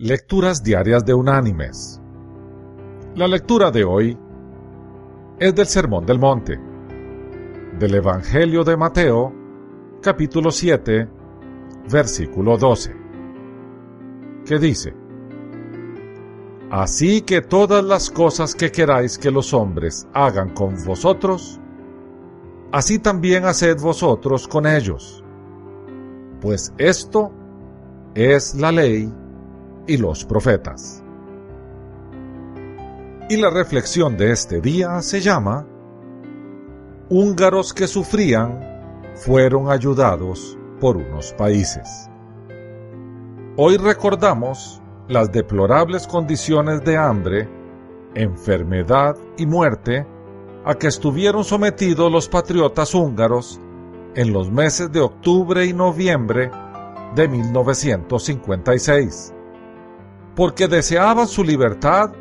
Lecturas Diarias de Unánimes. La lectura de hoy es del Sermón del Monte, del Evangelio de Mateo, capítulo 7, versículo 12, que dice, Así que todas las cosas que queráis que los hombres hagan con vosotros, así también haced vosotros con ellos, pues esto es la ley y los profetas. Y la reflexión de este día se llama Húngaros que sufrían fueron ayudados por unos países. Hoy recordamos las deplorables condiciones de hambre, enfermedad y muerte a que estuvieron sometidos los patriotas húngaros en los meses de octubre y noviembre de 1956 porque deseaban su libertad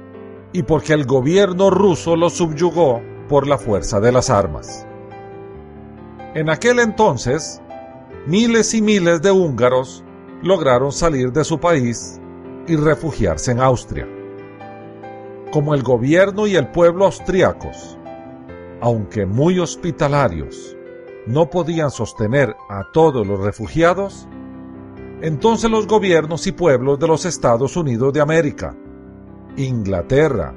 y porque el gobierno ruso los subyugó por la fuerza de las armas. En aquel entonces, miles y miles de húngaros lograron salir de su país y refugiarse en Austria. Como el gobierno y el pueblo austriacos, aunque muy hospitalarios, no podían sostener a todos los refugiados, entonces los gobiernos y pueblos de los Estados Unidos de América, Inglaterra,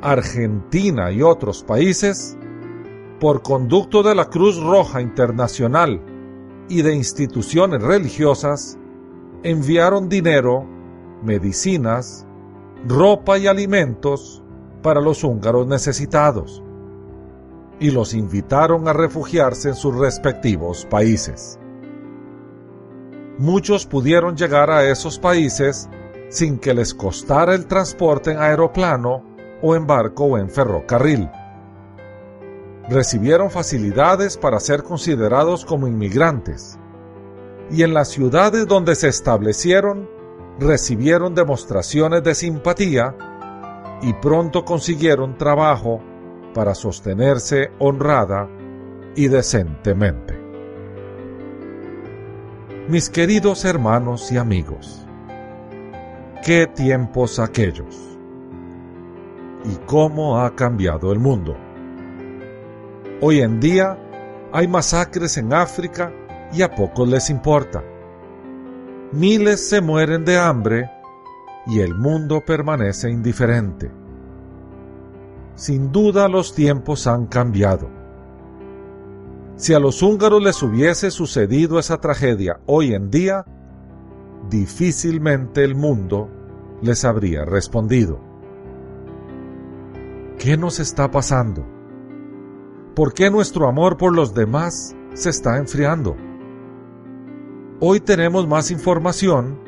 Argentina y otros países, por conducto de la Cruz Roja Internacional y de instituciones religiosas, enviaron dinero, medicinas, ropa y alimentos para los húngaros necesitados y los invitaron a refugiarse en sus respectivos países muchos pudieron llegar a esos países sin que les costara el transporte en aeroplano o en barco o en ferrocarril. Recibieron facilidades para ser considerados como inmigrantes y en las ciudades donde se establecieron recibieron demostraciones de simpatía y pronto consiguieron trabajo para sostenerse honrada y decentemente mis queridos hermanos y amigos. Qué tiempos aquellos. Y cómo ha cambiado el mundo. Hoy en día hay masacres en África y a pocos les importa. Miles se mueren de hambre y el mundo permanece indiferente. Sin duda los tiempos han cambiado. Si a los húngaros les hubiese sucedido esa tragedia hoy en día, difícilmente el mundo les habría respondido. ¿Qué nos está pasando? ¿Por qué nuestro amor por los demás se está enfriando? Hoy tenemos más información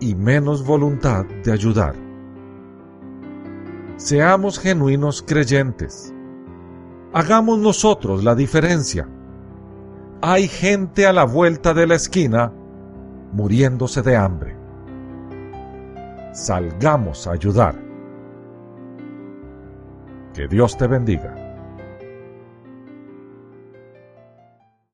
y menos voluntad de ayudar. Seamos genuinos creyentes. Hagamos nosotros la diferencia hay gente a la vuelta de la esquina muriéndose de hambre. Salgamos a ayudar. Que Dios te bendiga.